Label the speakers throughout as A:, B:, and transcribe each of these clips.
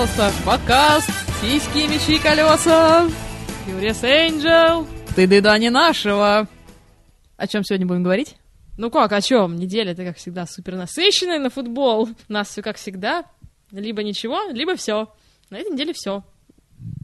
A: Пожалуйста! Подкаст «Сиськи, мечи, колеса» Фьюрис Энджел Ты да не нашего О чем сегодня будем говорить? Ну как, о чем? Неделя-то, как всегда, супер насыщенная на футбол. У нас все как всегда. Либо ничего, либо все. На этой неделе все.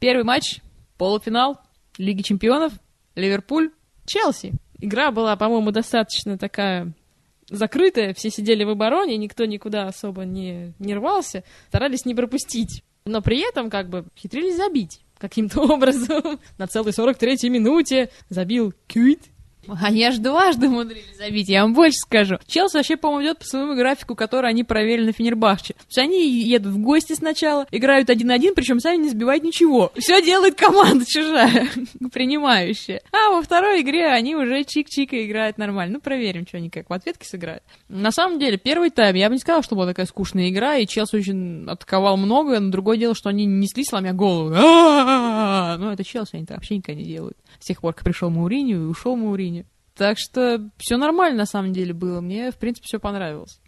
A: Первый матч, полуфинал Лиги Чемпионов, Ливерпуль, Челси. Игра была, по-моему, достаточно такая закрытая, все сидели в обороне, никто никуда особо не, не рвался, старались не пропустить. Но при этом как бы хитрились забить каким-то образом. На целой 43-й минуте забил Кюит, они аж дважды умудрились забить, я вам больше скажу. Челси вообще, по-моему, идет по своему графику, который они проверили на Фенербахче. То есть они едут в гости сначала, играют один-один, причем сами не сбивают ничего. Все делает команда чужая, принимающая. А во второй игре они уже чик-чика играют нормально. Ну, проверим, что они как в ответке сыграют. На самом деле, первый тайм, я бы не сказала, что была такая скучная игра, и Челси очень атаковал много, но другое дело, что они несли, сломя голову. Ну, это Челси, они так вообще никогда не делают. С тех пор, как пришел Мауриню и ушел Мауриню. Так что все нормально на самом деле было. Мне, в принципе, все понравилось.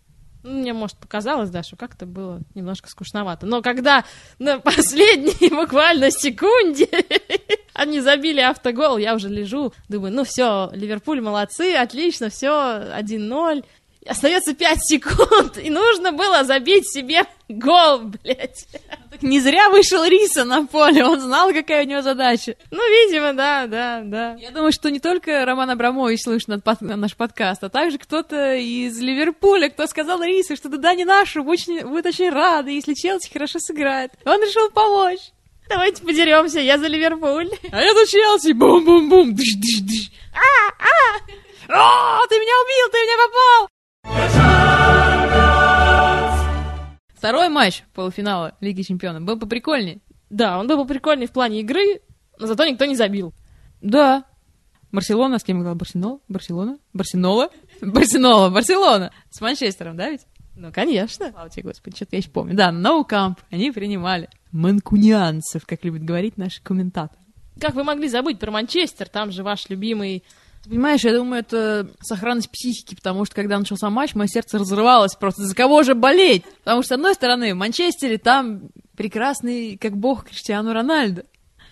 A: Ну, мне, может, показалось, да, что как-то было немножко скучновато. Но когда на последней буквально секунде они забили автогол, я уже лежу, думаю, ну все, Ливерпуль молодцы, отлично, все, 1-0 остается 5 секунд, и нужно было забить себе гол, блядь.
B: Так не зря вышел Риса на поле, он знал, какая у него задача.
A: Ну, видимо, да, да, да.
B: Я думаю, что не только Роман Абрамович слышит наш подкаст, а также кто-то из Ливерпуля, кто сказал Рисе, что да, не нашу, будет очень рады, если Челси хорошо сыграет. Он решил помочь.
A: Давайте подеремся, я за Ливерпуль.
B: А я за Челси, бум-бум-бум. А, а! О, ты меня убил, ты меня попал! Второй матч полуфинала Лиги Чемпионов был поприкольнее.
A: Да, он был поприкольнее в плане игры, но зато никто не забил.
B: Да. Барселона, с кем играл Барселона? Барселона? Барселона? Барселона, Барселона. С Манчестером, да ведь?
A: Ну, конечно.
B: Слава тебе, Господи, что-то я еще помню. Да, на Камп они принимали манкунианцев, как любят говорить наши комментаторы.
A: Как вы могли забыть про Манчестер? Там же ваш любимый
B: Понимаешь, я думаю, это сохранность психики, потому что когда начался матч, мое сердце разрывалось просто. За кого же болеть? Потому что, с одной стороны, в Манчестере там прекрасный, как бог, Криштиану Рональдо.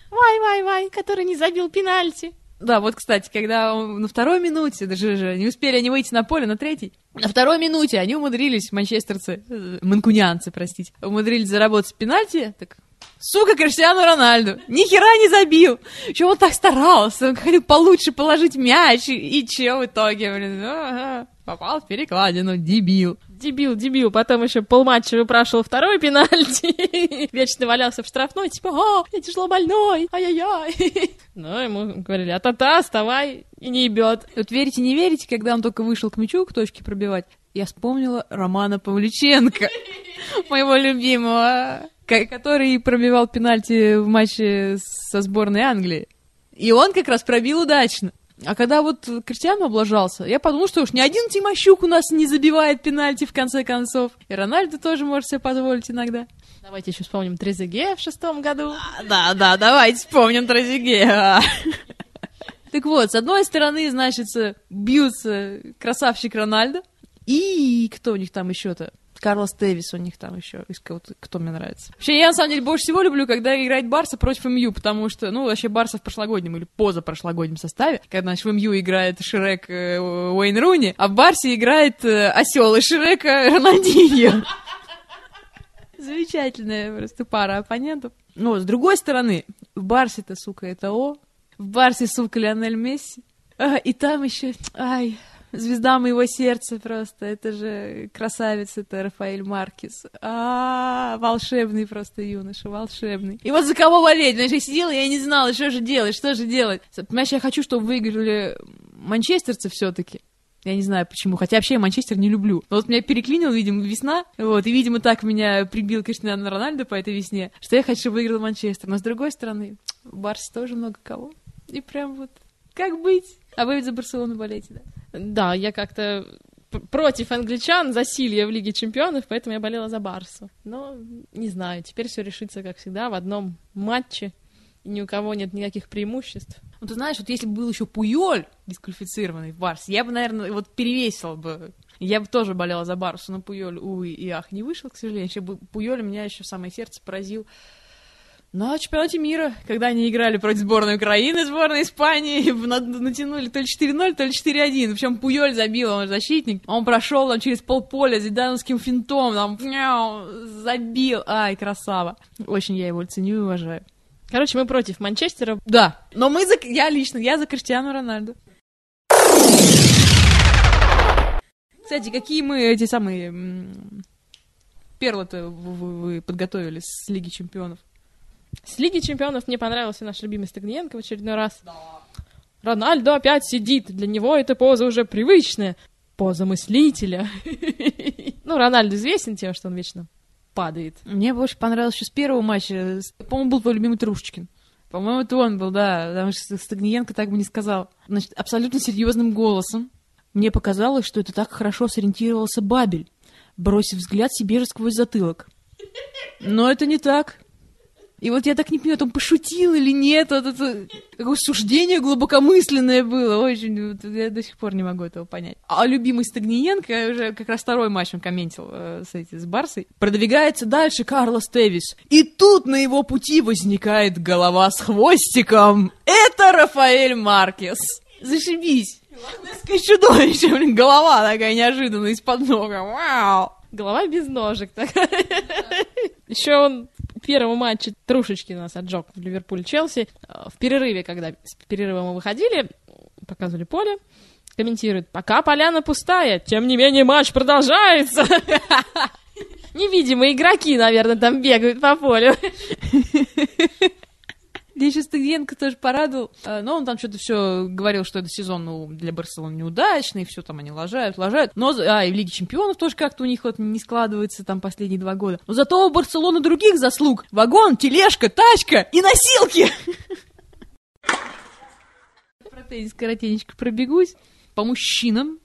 A: Вай-вай-вай, который не забил пенальти.
B: Да, вот, кстати, когда он на второй минуте, даже же, не успели они выйти на поле, на третьей, на второй минуте они умудрились, манчестерцы, э, манкунианцы, простите, умудрились заработать пенальти, так Сука, Криштиану Рональду. Ни хера не забил. Чего он так старался? Он хотел получше положить мяч. И, и че в итоге, блин? Ну, ага. Попал в перекладину. Дебил.
A: Дебил, дебил. Потом еще полматча выпрашивал второй пенальти. Вечно валялся в штрафной. Типа, о, я тяжело больной. Ай-яй-яй. Ну, ему говорили, а-та-та, вставай. И не ебет.
B: Вот верите, не верите, когда он только вышел к мячу, к точке пробивать, я вспомнила Романа Павлюченко, моего любимого который пробивал пенальти в матче со сборной Англии. И он как раз пробил удачно. А когда вот Кристиану облажался, я подумал, что уж ни один Тимощук у нас не забивает пенальти в конце концов. И Рональдо тоже может себе позволить иногда.
A: Давайте еще вспомним Трезеге в шестом году.
B: А, да, да, давайте вспомним Трезеге. Так вот, с одной стороны, значит, бьются красавчик Рональдо. И кто у них там еще-то? Карлос Дэвис у них там еще, из кого-то, кто мне нравится. Вообще, я на самом деле больше всего люблю, когда играет Барса против МЮ, потому что, ну, вообще Барса в прошлогоднем или позапрошлогоднем составе, когда, значит, в МЮ играет Шрек э, Уэйн Руни, а в Барсе играет э, осел и Шрека Рональдиньо. Замечательная просто пара оппонентов. Но, с другой стороны, в Барсе-то, сука, это О, в Барсе, сука, Лионель Месси, а, и там еще, ай, звезда моего сердца просто. Это же красавец, это Рафаэль Маркис. А, волшебный просто юноша, волшебный. И вот за кого болеть? Знаешь, я сидела, я не знала, что же делать, что же делать. Понимаешь, я хочу, чтобы выиграли манчестерцы все-таки. Я не знаю почему, хотя вообще я Манчестер не люблю. Но вот меня переклинил, видимо, весна, вот, и, видимо, так меня прибил Криштиану Рональдо по этой весне, что я хочу, выиграл Манчестер. Но, с другой стороны, в Барсе тоже много кого. И прям вот, как быть? А вы ведь за Барселону болеете, да?
A: Да, я как-то против англичан засилья в Лиге Чемпионов, поэтому я болела за Барсу. Но не знаю, теперь все решится, как всегда, в одном матче, и ни у кого нет никаких преимуществ.
B: Ну, ты знаешь, вот если бы был еще Пуйоль дисквалифицированный в Барсе, я бы, наверное, вот перевесила бы Я бы тоже болела за Барсу, но Пуйоль, увы и ах, не вышел, к сожалению. Еще Пуйоль меня еще в самое сердце поразил на чемпионате мира, когда они играли против сборной Украины, сборной Испании, натянули то ли 4-0, то ли 4-1. Причем Пуйоль забил, он защитник. Он прошел там через полполя зидановским финтом, там забил. Ай, красава. Очень я его ценю и уважаю.
A: Короче, мы против Манчестера.
B: Да, но мы за... Я лично, я за Криштиану Рональду. Кстати, какие мы эти самые перлы-то вы подготовили с Лиги Чемпионов?
A: С Лиги Чемпионов мне понравился наш любимый Стагниенко в очередной раз. Да. Рональдо опять сидит. Для него эта поза уже привычная. Поза мыслителя. Ну, Рональдо известен тем, что он вечно падает.
B: Мне больше понравилось еще с первого матча. По-моему, был твой любимый Трушечкин. По-моему, это он был, да, потому что Стагниенко так бы не сказал. Значит, абсолютно серьезным голосом. Мне показалось, что это так хорошо сориентировался Бабель, бросив взгляд себе же сквозь затылок. Но это не так. И вот я так не понимаю, он пошутил или нет, вот это какое суждение глубокомысленное было, очень, вот, я до сих пор не могу этого понять. А любимый Стагниенко, уже как раз второй матч он комментил э, с, эти, с Барсой, продвигается дальше Карлос Тевис. И тут на его пути возникает голова с хвостиком. Это Рафаэль Маркес. Зашибись. Лохнесское чудовище, блин, голова такая неожиданная из-под нога. Вау!
A: Голова без ножек такая. Еще он первого матча трушечки нас отжег в Ливерпуль-Челси. В перерыве, когда с перерыва мы выходили, показывали поле, комментирует, пока поляна пустая, тем не менее матч продолжается. Невидимые игроки, наверное, там бегают по полю.
B: Мне сейчас тоже порадовал. А, но он там что-то все говорил, что этот сезон ну, для Барселоны неудачный, все там они лажают, лажают. Но, а, и в Лиге Чемпионов тоже как-то у них вот не складывается там последние два года. Но зато у Барселоны других заслуг. Вагон, тележка, тачка и носилки. Про теннис коротенечко пробегусь. По мужчинам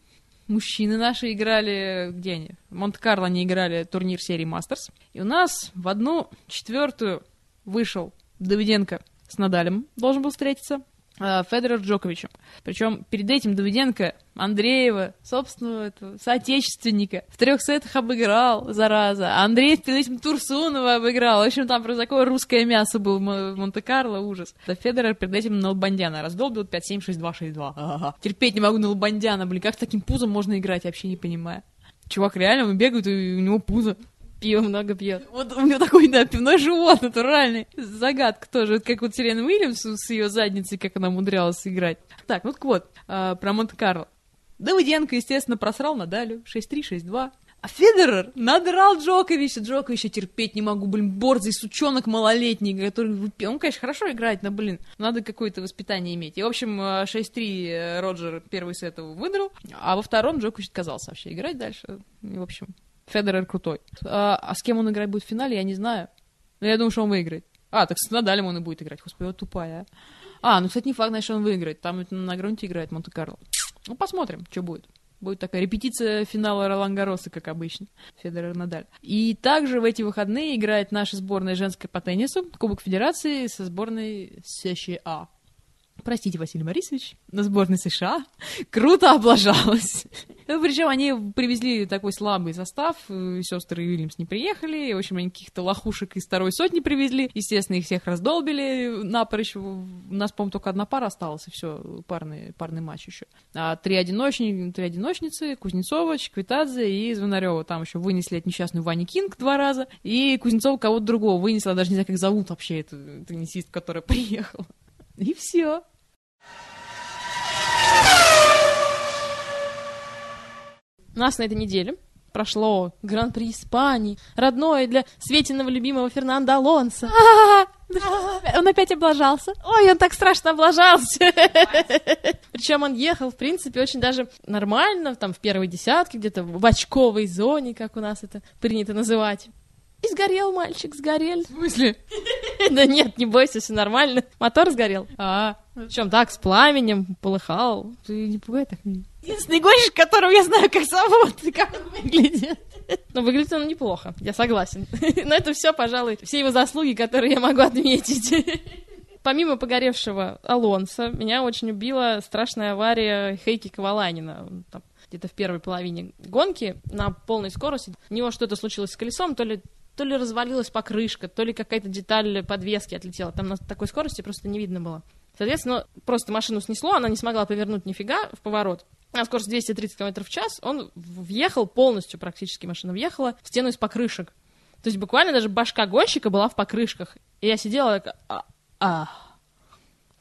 B: мужчины наши играли, где они? В Монте-Карло они играли турнир серии Мастерс. И у нас в одну четвертую вышел Давиденко с Надалем должен был встретиться. А, Федоров Джоковичем. Причем перед этим Давиденко Андреева, собственного этого, соотечественника, в трех сетах обыграл, зараза. А Андрей перед этим Турсунова обыграл. В общем, там про такое русское мясо был в Монте-Карло, ужас. Да Федорер перед этим Налбандяна раздолбил 5-7-6-2-6-2. Ага. Терпеть не могу Налбандяна, блин, как с таким пузом можно играть, я вообще не понимаю. Чувак реально, он бегает, и у него пузо
A: пиво много пьет.
B: Вот у него такой, да, пивной живот натуральный. Загадка тоже, как вот Сирена Уильямс с ее задницей, как она умудрялась играть. Так, ну так вот, э, про Монте-Карло. Давыденко, естественно, просрал Надалю 6-3, 6-2. А Федерер надрал Джоковича. Джоковича терпеть не могу, блин, борзый сучонок малолетний, который... Он, конечно, хорошо играет, но, блин, надо какое-то воспитание иметь. И, в общем, 6-3 э, Роджер первый сет его выиграл, а во втором Джокович отказался вообще играть дальше. И, в общем, Федерер крутой. А, а с кем он играть будет в финале, я не знаю. Но я думаю, что он выиграет. А, так с Надалем он и будет играть. Господи, вот тупая. А, а ну, кстати, не факт, значит, он выиграет. Там на грунте играет Монте-Карло. Ну, посмотрим, что будет. Будет такая репетиция финала Ролан как обычно. Федерер Надаль. И также в эти выходные играет наша сборная женская по теннису, Кубок Федерации со сборной США. Простите, Василий Борисович, на сборной США круто облажалась. Ну, причем они привезли такой слабый состав, э, сестры Уильямс не приехали, в общем, они каких-то лохушек из второй сотни привезли, естественно, их всех раздолбили напорощ, у нас, по-моему, только одна пара осталась, и все, парный, парный матч еще. А три, одиночни, три одиночницы, Кузнецова, Чеквитадзе и Звонарева, там еще вынесли от несчастную Вани Кинг два раза, и Кузнецова кого-то другого вынесла, даже не знаю, как зовут вообще эту теннисистку, которая приехала. И все.
A: У нас на этой неделе прошло Гран-при Испании, родное для Светиного любимого Фернандо Алонса. Он опять облажался. Ой, он так страшно облажался. Причем он ехал, в принципе, очень даже нормально, там в первой десятке, где-то в очковой зоне, как у нас это принято называть. И сгорел мальчик, сгорел.
B: В смысле?
A: Да нет, не бойся, все нормально. Мотор сгорел.
B: А,
A: причем так, с пламенем, полыхал. Ты не пугай так меня.
B: Единственный гонщик, которого я знаю, как зовут и как он выглядит.
A: Но выглядит он неплохо, я согласен. Но это все, пожалуй, все его заслуги, которые я могу отметить. Помимо погоревшего Алонса, меня очень убила страшная авария Хейки Коваланина. Там где-то в первой половине гонки на полной скорости. У него что-то случилось с колесом, то ли то ли развалилась покрышка, то ли какая-то деталь подвески отлетела. Там на такой скорости просто не видно было. Соответственно, просто машину снесло, она не смогла повернуть нифига в поворот. На скорость 230 км в час он въехал полностью, практически машина въехала в стену из покрышек. То есть буквально даже башка гонщика была в покрышках. И я сидела так, а, а.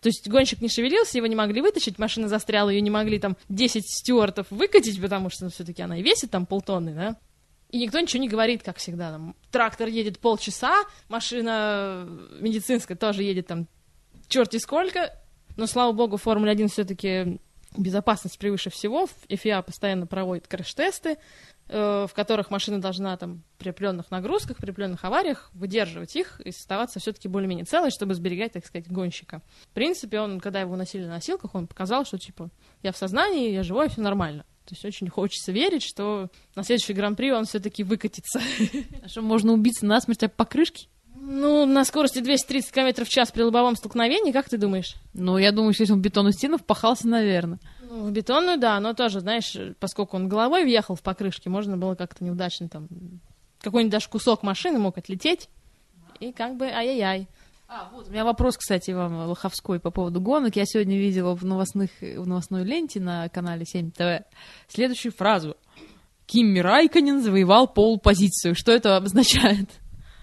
A: То есть гонщик не шевелился, его не могли вытащить, машина застряла, ее не могли там 10 стюартов выкатить, потому что ну, все-таки она и весит там полтонны, да? И никто ничего не говорит, как всегда. Там, трактор едет полчаса, машина медицинская тоже едет там черти сколько. Но, слава богу, Формула-1 все-таки безопасность превыше всего. FIA постоянно проводит краш-тесты, э, в которых машина должна там при определенных нагрузках, при определенных авариях выдерживать их и оставаться все-таки более-менее целой, чтобы сберегать, так сказать, гонщика. В принципе, он, когда его носили на носилках, он показал, что, типа, я в сознании, я живой, все нормально. То есть очень хочется верить, что на следующий гран-при он все-таки выкатится.
B: А что, можно убиться насмерть об покрышки?
A: Ну, на скорости 230 км в час при лобовом столкновении, как ты думаешь?
B: Ну, я думаю, что если он в бетонную стену впахался, наверное.
A: Ну, в бетонную, да, но тоже, знаешь, поскольку он головой въехал в покрышке, можно было как-то неудачно там... Какой-нибудь даже кусок машины мог отлететь, и как бы ай-яй-яй.
B: А, вот, у меня вопрос, кстати, вам, Лоховской, по поводу гонок. Я сегодня видела в, новостных, в новостной ленте на канале 7 ТВ следующую фразу. Кимми Райконен завоевал полпозицию. Что это обозначает?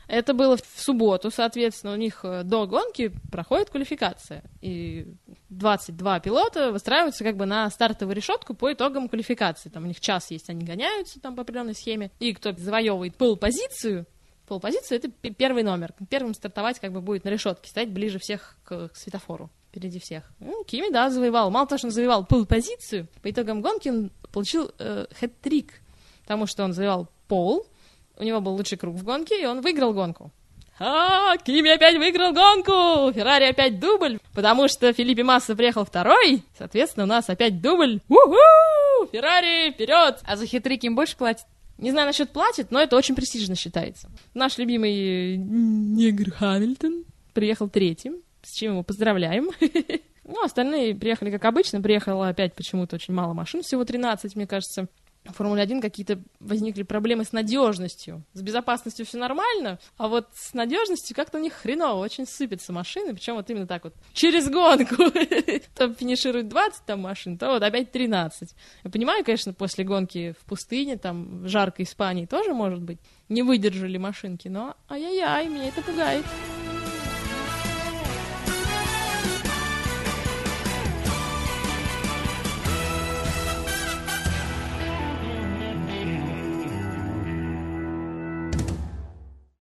A: Это было в субботу, соответственно, у них э, до гонки проходит квалификация. И 22 пилота выстраиваются как бы на стартовую решетку по итогам квалификации. Там у них час есть, они гоняются там по определенной схеме. И кто завоевывает полпозицию, полпозицию, это первый номер. Первым стартовать как бы будет на решетке, стоять ближе всех к, к светофору впереди всех. Ну, Кими, да, завоевал. Мало того, что он завоевал полпозицию, по итогам гонки он получил э, хэт-трик, потому что он завоевал пол, у него был лучший круг в гонке, и он выиграл гонку. А, Кими опять выиграл гонку! Феррари опять дубль, потому что Филиппе Масса приехал второй, соответственно, у нас опять дубль. У-ху! Феррари, вперед!
B: А за хитрик им больше платят?
A: Не знаю насчет платит, но это очень престижно считается. Наш любимый негр Хамильтон приехал третьим, с чем его поздравляем. Ну, остальные приехали как обычно, приехало опять почему-то очень мало машин, всего 13, мне кажется. В Формуле 1 какие-то возникли проблемы с надежностью. С безопасностью все нормально, а вот с надежностью как-то у них хреново, очень сыпятся машины, причем вот именно так вот через гонку. Там финиширует 20 там машин, то вот опять 13. Я понимаю, конечно, после гонки в пустыне, там в жаркой Испании тоже может быть, не выдержали машинки, но ай-яй-яй, меня это пугает.